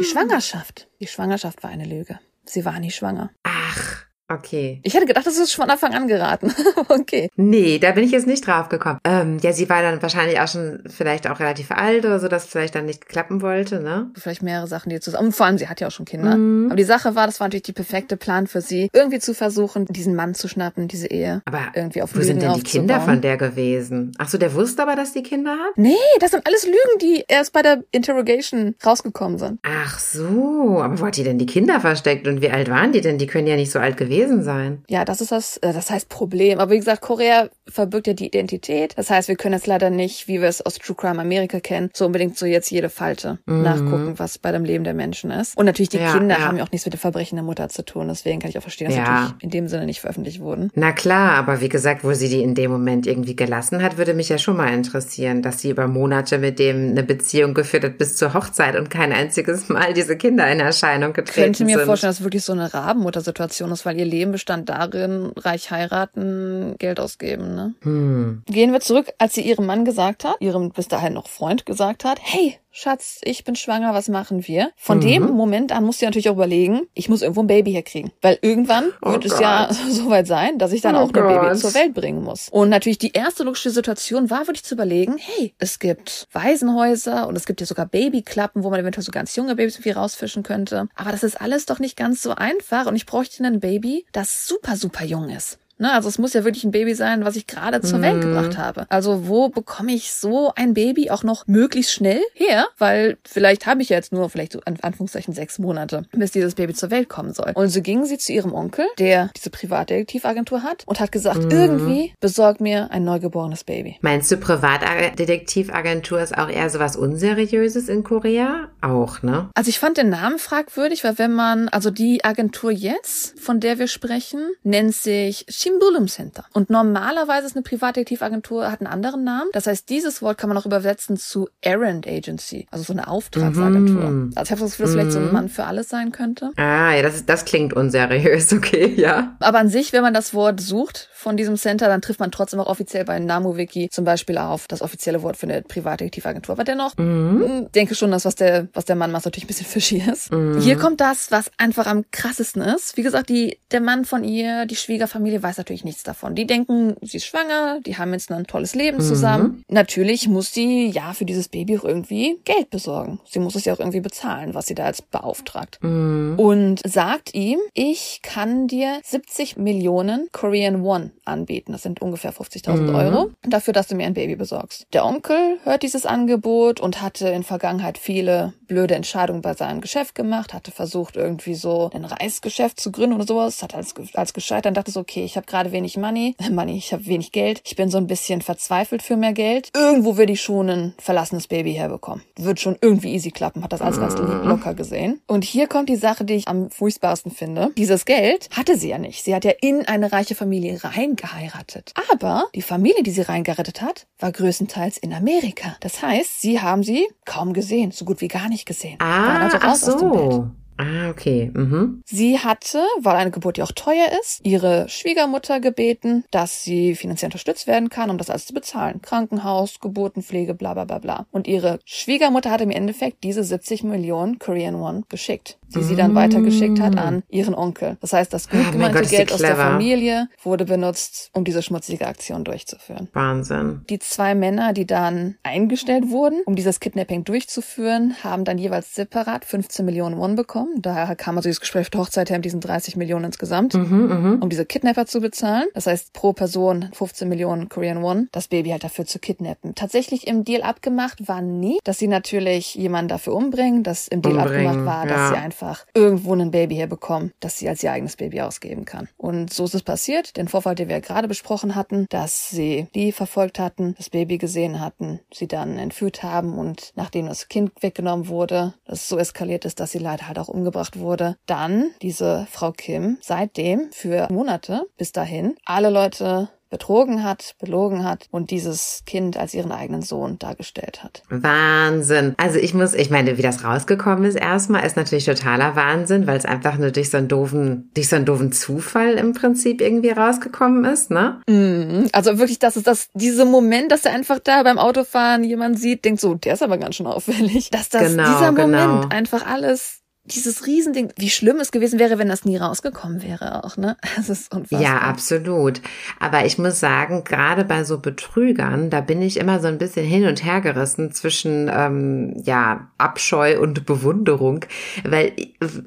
Die Schwangerschaft. Die Schwangerschaft war eine Lüge. Sie war nie schwanger. Ach, okay. Ich hätte gedacht, das ist von Anfang an geraten. okay. Nee, da bin ich jetzt nicht drauf gekommen. Ähm, ja, sie war dann wahrscheinlich auch schon vielleicht auch relativ alt oder so, dass es vielleicht dann nicht klappen wollte, ne? vielleicht mehrere Sachen, die zusammen. Und vor allem, sie hat ja auch schon Kinder. Mhm. Aber die Sache war, das war natürlich die perfekte Plan für sie, irgendwie zu versuchen, diesen Mann zu schnappen, diese Ehe. Aber irgendwie auf wo sind Lügen denn die Kinder von der gewesen? Ach so, der wusste aber, dass die Kinder hat? Nee, das sind alles Lügen, die erst bei der Interrogation rausgekommen sind. Ach so, aber wo hat die denn die Kinder versteckt und wie alt waren die denn? Die können ja nicht so alt gewesen sein. Ja, das ist das, äh, das heißt Problem. Aber wie gesagt, Korea verbirgt ja die Identität. Das heißt, wir können jetzt leider nicht, wie wir es aus True Crime Amerika kennen, so unbedingt so jetzt jede Falte nachgucken, was bei dem Leben der Menschen ist. Und natürlich die Mhm. Ja, Kinder ja. haben ja auch nichts mit dem Verbrechen der Mutter zu tun. Deswegen kann ich auch verstehen, dass Ja. natürlich in dem Sinne nicht veröffentlicht wurden. Na klar, aber wie gesagt, wo sie die in dem Moment irgendwie gelassen hat, würde mich ja schon mal interessieren, dass sie über Monate mit dem eine Beziehung geführt hat bis zur Hochzeit und kein einziges Mal diese Kinder in Erscheinung getreten könnte mir sind. vorstellen, dass es wirklich so eine Rabenmutter-Situation ist, weil ihr Leben bestand darin, reich heiraten, Geld ausgeben. Ne? Hm. Gehen wir zurück, als sie ihrem Mann gesagt hat, ihrem bis dahin noch Freund gesagt hat, hey, Schatz, ich bin schwanger, was machen wir? Von Mhm. dem Moment an musst du natürlich auch überlegen, ich muss irgendwo ein Baby herkriegen. Weil irgendwann Oh wird es ja Gott. soweit sein, dass ich dann Oh auch ein Baby Gott. zur Welt bringen muss. Und natürlich die erste logische Situation war wirklich zu überlegen, hey, es gibt Waisenhäuser und es gibt ja sogar Babyklappen, wo man eventuell so ganz junge Babys irgendwie rausfischen könnte. Aber das ist alles doch nicht ganz so einfach und ich bräuchte ein Baby, das super, super jung ist. Ne, also es muss ja wirklich ein Baby sein, was ich gerade zur Welt gebracht habe. Also wo bekomme ich so ein Baby auch noch möglichst schnell her? Weil vielleicht habe ich ja jetzt nur vielleicht so an Anführungszeichen sechs Monate, bis dieses Baby zur Welt kommen soll. Und so ging sie zu ihrem Onkel, der diese Privatdetektivagentur hat, und hat gesagt, irgendwie besorg mir ein neugeborenes Baby. Meinst du, Privatdetektivagentur ist auch eher sowas Unseriöses in Korea? Auch, ne? Also ich fand den Namen fragwürdig, weil wenn man, also die Agentur jetzt, von der wir sprechen, nennt sich Shimbulum Center. Und normalerweise ist eine Privatdetektivagentur, hat einen anderen Namen. Das heißt, dieses Wort kann man auch übersetzen zu Errand Agency, also so eine Auftragsagentur. Mhm. Also ich habe das Gefühl, dass vielleicht so ein Mann für alles sein könnte. Ah, ja, das, ist, das klingt unseriös, okay, ja. Aber an sich, wenn man das Wort sucht, von diesem Center, dann trifft man trotzdem auch offiziell bei NamuWiki zum Beispiel auf das offizielle Wort für eine Privatdetektivagentur. Aber dennoch, mhm. denke schon, dass was der, was der Mann macht, natürlich ein bisschen fishy ist. Mhm. Hier kommt das, was einfach am krassesten ist. Wie gesagt, die, der Mann von ihr, die Schwiegerfamilie weiß natürlich nichts davon. Die denken, sie ist schwanger, die haben jetzt ein tolles Leben mhm. zusammen. Natürlich muss sie ja für dieses Baby auch irgendwie Geld besorgen. Sie muss es ja auch irgendwie bezahlen, was sie da als beauftragt. Mhm. Und sagt ihm, ich kann dir 70 Millionen Korean Won anbieten. Das sind ungefähr 50.000 mhm. Euro dafür, dass du mir ein Baby besorgst. Der Onkel hört dieses Angebot und hatte in Vergangenheit viele blöde Entscheidungen bei seinem Geschäft gemacht, hatte versucht irgendwie so ein Reisgeschäft zu gründen oder sowas, hat als, als gescheitert, dachte so, okay, ich habe gerade wenig Money, Money, ich habe wenig Geld, ich bin so ein bisschen verzweifelt für mehr Geld. Irgendwo würde ich schon ein verlassenes Baby herbekommen. Wird schon irgendwie easy klappen, hat das alles ganz mhm. locker gesehen. Und hier kommt die Sache, die ich am furchtbarsten finde. Dieses Geld hatte sie ja nicht. Sie hat ja in eine reiche Familie reingeheiratet. Aber die Familie, die sie reingerettet hat, war größtenteils in Amerika. Das heißt, sie haben sie kaum gesehen, so gut wie gar nicht gesehen. Ah, also ach so. Ah, okay. Mhm. Sie hatte, weil eine Geburt ja auch teuer ist, ihre Schwiegermutter gebeten, dass sie finanziell unterstützt werden kann, um das alles zu bezahlen. Krankenhaus, Geburtenpflege, bla bla bla bla. Und ihre Schwiegermutter hat im Endeffekt diese 70 Millionen Korean Won geschickt die sie dann weitergeschickt hat an ihren Onkel. Das heißt, das gut gemeinte oh Gott, Geld aus der Familie wurde benutzt, um diese schmutzige Aktion durchzuführen. Wahnsinn. Die zwei Männer, die dann eingestellt wurden, um dieses Kidnapping durchzuführen, haben dann jeweils separat 15 Millionen Won bekommen. Daher kam also dieses Gespräch für Hochzeit her mit diesen 30 Millionen insgesamt, mhm, mhm, um diese Kidnapper zu bezahlen. Das heißt, pro Person 15 Millionen Korean Won, das Baby halt dafür zu kidnappen. Tatsächlich im Deal abgemacht war nie, dass sie natürlich jemanden dafür umbringen, dass im Deal umbringen, abgemacht war, dass ja. sie einfach einfach irgendwo ein Baby herbekommen, das sie als ihr eigenes Baby ausgeben kann. Und so ist es passiert. Den Vorfall, den wir gerade besprochen hatten, dass sie die verfolgt hatten, das Baby gesehen hatten, sie dann entführt haben und nachdem das Kind weggenommen wurde, das so eskaliert ist, dass sie leider halt auch umgebracht wurde, dann diese Frau Kim seitdem für Monate bis dahin alle Leute betrogen hat, belogen hat und dieses Kind als ihren eigenen Sohn dargestellt hat. Wahnsinn. Also ich muss, ich meine, wie das rausgekommen ist erstmal, ist natürlich totaler Wahnsinn, weil es einfach nur durch so einen doofen, durch so einen doofen Zufall im Prinzip irgendwie rausgekommen ist, ne? Mhm. Also wirklich, das ist das, dieser Moment, dass er einfach da beim Autofahren jemand sieht, denkt so, der ist aber ganz schön auffällig. Dass das, genau, dieser Moment genau. einfach alles dieses Riesending, wie schlimm es gewesen wäre, wenn das nie rausgekommen wäre auch, ne? Das ist unfassbar. Ja, absolut. Aber ich muss sagen, gerade bei so Betrügern, da bin ich immer so ein bisschen hin und her gerissen zwischen ähm, ja Abscheu und Bewunderung, weil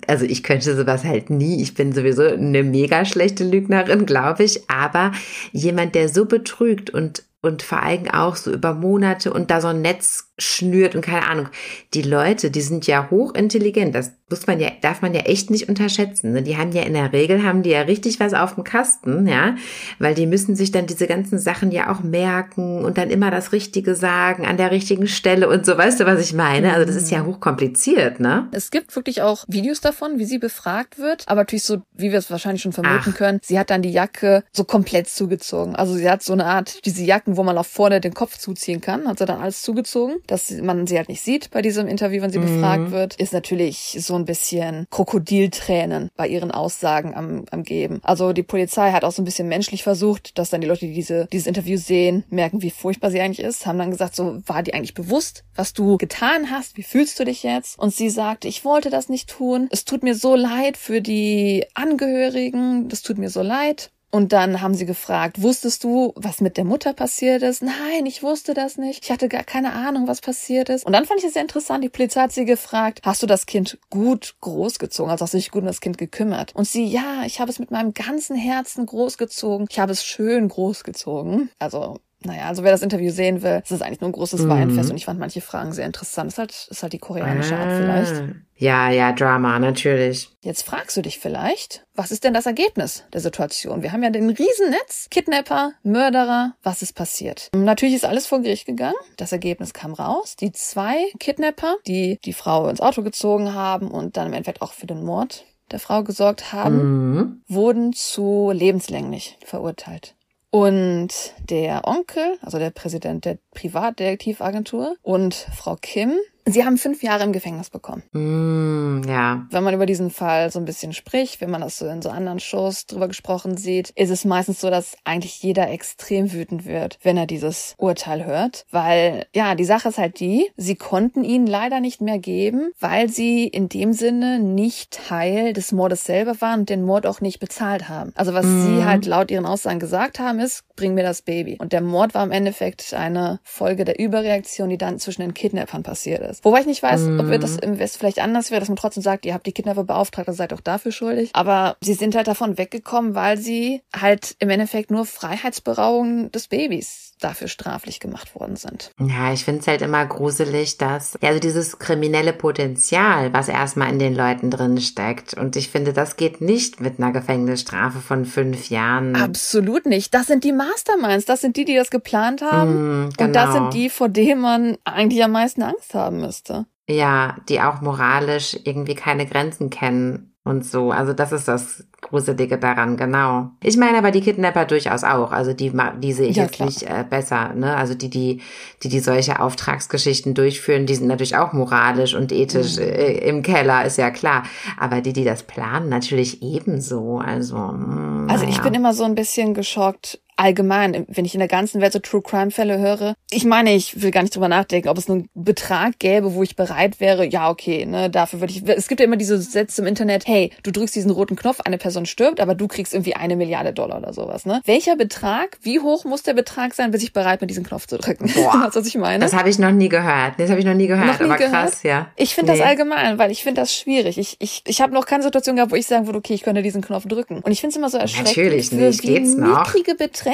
also ich könnte sowas halt nie. Ich bin sowieso eine mega schlechte Lügnerin, glaube ich. Aber jemand, der so betrügt und und vor allem auch so über Monate und da so ein Netz schnürt und keine Ahnung. Die Leute, die sind ja hochintelligent. Das muss man ja, darf man ja echt nicht unterschätzen. Ne? Die haben ja in der Regel, haben die ja richtig was auf dem Kasten, ja, weil die müssen sich dann diese ganzen Sachen ja auch merken und dann immer das Richtige sagen an der richtigen Stelle und so. Weißt du, was ich meine? Also das ist ja mhm. hochkompliziert, ne? Es gibt wirklich auch Videos davon, wie sie befragt wird, aber natürlich so, wie wir es wahrscheinlich schon vermuten Ach. können, sie hat dann die Jacke so komplett zugezogen. Also sie hat so eine Art, diese Jacken, wo man auch vorne den Kopf zuziehen kann, hat sie dann alles zugezogen dass man sie halt nicht sieht bei diesem Interview, wenn sie mhm. befragt wird, ist natürlich so ein bisschen Krokodiltränen bei ihren Aussagen am, am Geben. Also die Polizei hat auch so ein bisschen menschlich versucht, dass dann die Leute, die diese, dieses Interview sehen, merken, wie furchtbar sie eigentlich ist, haben dann gesagt, so war dir eigentlich bewusst, was du getan hast, wie fühlst du dich jetzt? Und sie sagt, ich wollte das nicht tun, es tut mir so leid für die Angehörigen, das tut mir so leid. Und dann haben sie gefragt, wusstest du, was mit der Mutter passiert ist? Nein, ich wusste das nicht. Ich hatte gar keine Ahnung, was passiert ist. Und dann fand ich es sehr interessant. Die Polizei hat sie gefragt, hast du das Kind gut großgezogen? Also hast du dich gut um das Kind gekümmert? Und sie, ja, ich habe es mit meinem ganzen Herzen großgezogen. Ich habe es schön großgezogen. Also naja, also wer das Interview sehen will, es ist eigentlich nur ein großes mhm. Weinfest und ich fand manche Fragen sehr interessant. Ist halt, ist halt die koreanische Art vielleicht. Ja, ja, Drama, natürlich. Jetzt fragst du dich vielleicht, was ist denn das Ergebnis der Situation? Wir haben ja den Riesennetz, Kidnapper, Mörderer, was ist passiert? Natürlich ist alles vor Gericht gegangen. Das Ergebnis kam raus. Die zwei Kidnapper, die die Frau ins Auto gezogen haben und dann im Endeffekt auch für den Mord der Frau gesorgt haben, mhm. wurden zu lebenslänglich verurteilt. Und der Onkel, also der Präsident der Privatdetektivagentur und Frau Kim, sie haben fünf Jahre im Gefängnis bekommen. Mm, ja. wenn man über diesen Fall so ein bisschen spricht, wenn man das so in so anderen Shows drüber gesprochen sieht, ist es meistens so, dass eigentlich jeder extrem wütend wird, wenn er dieses Urteil hört. Weil, ja, die Sache ist halt die, sie konnten ihn leider nicht mehr geben, weil sie in dem Sinne nicht Teil des Mordes selber waren und den Mord auch nicht bezahlt haben. Also was mhm. sie halt laut ihren Aussagen gesagt haben, ist, bring mir das Baby. Und der Mord war im Endeffekt eine Folge der Überreaktion, die dann zwischen den Kidnappern passiert ist. Wobei ich nicht weiß, mhm. ob wir das im West vielleicht anders wäre, dass man trotzdem sagt, ihr habt die Kidnapper beauftragt, ihr seid auch dafür schuldig. Aber sie sind halt davon weggekommen, weil sie halt im Endeffekt nur Freiheitsberauung des Babys dafür straflich gemacht worden sind. Ja, ich finde es halt immer gruselig, dass also dieses kriminelle Potenzial, was erstmal in den Leuten drin steckt. Und ich finde, das geht nicht mit einer Gefängnisstrafe von fünf Jahren. Absolut nicht. Das sind die Masterminds. Das sind die, die das geplant haben. Mm, genau. Und das sind genau. die, vor denen man eigentlich am meisten Angst haben müsste. Ja, die auch moralisch irgendwie keine Grenzen kennen und so. Also das ist das Gruselige daran, genau. Ich meine aber die Kidnapper durchaus auch. Also die, die sehe ich ja, jetzt klar. nicht äh, besser. Ne? Also die, die, die, die solche Auftragsgeschichten durchführen, die sind natürlich auch moralisch und ethisch mhm. äh, im Keller, ist ja klar. Aber die, die das planen, natürlich ebenso. Also, mh, hm, also ich bin immer so ein bisschen geschockt, allgemein, wenn ich in der ganzen Welt so True Crime Fälle höre, ich meine, ich will gar nicht drüber nachdenken, ob es einen Betrag gäbe, wo ich bereit wäre, ja, okay, ne, dafür würde ich, es gibt ja immer diese Sätze im Internet, hey, du drückst diesen roten Knopf, eine Person stirbt, aber du kriegst irgendwie eine Milliarde Dollar oder sowas, ne? Welcher Betrag, wie hoch muss der Betrag sein, bis ich bereit bin, diesen Knopf zu drücken? Boah, weißt, was ich meine? Das habe ich noch nie gehört. Das habe ich noch nie gehört, noch nie aber gehört? krass, ja. Ich finde nee. das allgemein, weil ich finde das schwierig. Ich, ich, ich habe noch keine Situation gehabt, wo ich sagen würde, okay, ich könnte diesen Knopf drücken. Und ich finde es immer so erschreckend. Natürlich nicht, geht's noch. niedrige Beträge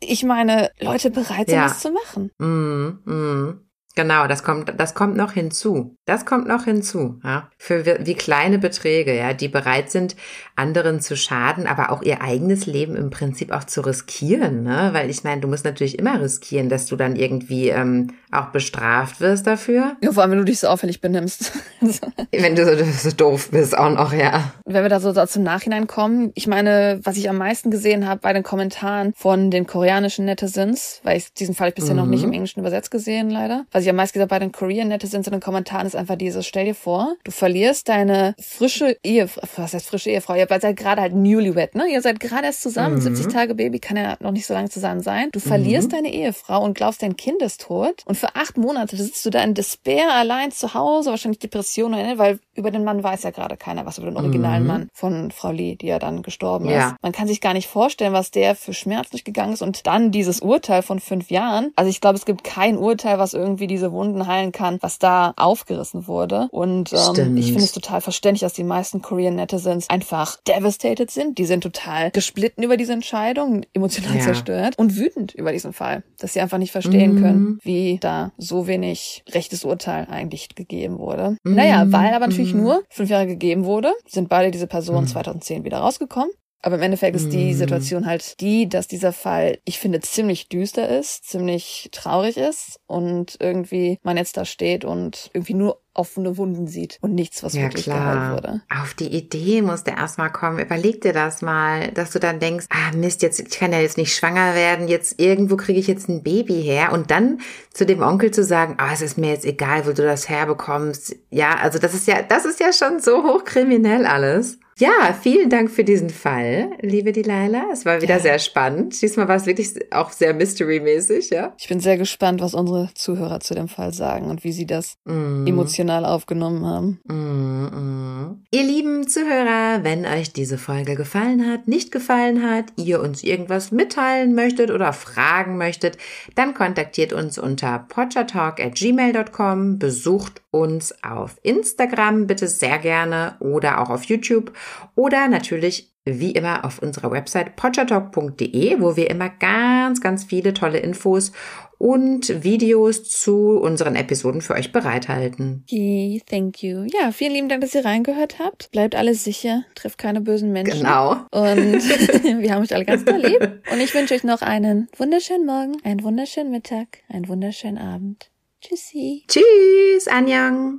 ich meine, Leute bereit sind, ja. das zu machen. Mm, mm. Genau, das kommt, das kommt noch hinzu. Das kommt noch hinzu, ja. Für wie, kleine Beträge, ja, die bereit sind, anderen zu schaden, aber auch ihr eigenes Leben im Prinzip auch zu riskieren, ne? Weil ich meine, du musst natürlich immer riskieren, dass du dann irgendwie ähm, auch bestraft wirst dafür. Ja, vor allem, wenn du dich so auffällig benimmst. wenn du so, so, doof bist auch noch, ja. Wenn wir da so, zum Nachhinein kommen, ich meine, was ich am meisten gesehen habe bei den Kommentaren von den koreanischen Netizens, weil ich diesen Fall ich bisher mhm. noch nicht im Englischen übersetzt gesehen, leider. Was ich am meisten gesagt bei den Korean Netizens in den Kommentaren ist einfach dieses, stell dir vor, du verlierst deine frische Ehefrau, was heißt frische Ehefrau? Ihr seid gerade halt newlywed, ne? Ihr seid gerade erst zusammen, mhm. 70 Tage Baby kann ja noch nicht so lange zusammen sein. Du verlierst mhm. deine Ehefrau und glaubst, dein Kind ist tot und für acht Monate sitzt du da in Despair allein zu Hause, wahrscheinlich Depression, weil über den Mann weiß ja gerade keiner was, über den originalen mhm. Mann von Frau Lee, die ja dann gestorben ja. ist. Man kann sich gar nicht vorstellen, was der für Schmerz durchgegangen ist und dann dieses Urteil von fünf Jahren. Also ich glaube, es gibt kein Urteil, was irgendwie diese Wunden heilen kann, was da aufgerissen wurde. Und ähm, ich finde es total verständlich, dass die meisten Korean Netizens einfach devastated sind. Die sind total gesplitten über diese Entscheidung, emotional ja. zerstört und wütend über diesen Fall, dass sie einfach nicht verstehen mhm. können, wie da so wenig rechtes Urteil eigentlich gegeben wurde. Mhm. Naja, weil aber natürlich mhm. nur fünf Jahre gegeben wurde, sind beide diese Personen 2010 mhm. wieder rausgekommen. Aber im Endeffekt ist die mhm. Situation halt die, dass dieser Fall, ich finde, ziemlich düster ist, ziemlich traurig ist und irgendwie man jetzt da steht und irgendwie nur offene Wunden sieht und nichts, was ja, wirklich klar. geheilt wurde. Auf die Idee musste erstmal kommen. Überleg dir das mal, dass du dann denkst, ah Mist, jetzt ich kann ja jetzt nicht schwanger werden, jetzt irgendwo kriege ich jetzt ein Baby her und dann zu dem Onkel zu sagen, ah, es ist mir jetzt egal, wo du das herbekommst. Ja, also das ist ja, das ist ja schon so hochkriminell alles. Ja, vielen Dank für diesen Fall, liebe Delilah. Es war wieder ja. sehr spannend. Diesmal war es wirklich auch sehr mystery-mäßig, ja. Ich bin sehr gespannt, was unsere Zuhörer zu dem Fall sagen und wie sie das mm. emotional aufgenommen haben. Mm, mm. Ihr lieben Zuhörer, wenn euch diese Folge gefallen hat, nicht gefallen hat, ihr uns irgendwas mitteilen möchtet oder fragen möchtet, dann kontaktiert uns unter pottertalk@gmail.com, besucht uns auf Instagram bitte sehr gerne oder auch auf YouTube oder natürlich wie immer auf unserer Website podgertalk.de, wo wir immer ganz, ganz viele tolle Infos und Videos zu unseren Episoden für euch bereithalten. Okay, thank you. Ja, vielen lieben Dank, dass ihr reingehört habt. Bleibt alles sicher, trifft keine bösen Menschen. Genau. Und wir haben euch alle ganz doll lieb. Und ich wünsche euch noch einen wunderschönen Morgen, einen wunderschönen Mittag, einen wunderschönen Abend. Tschüssi. Tschüss, Anjang.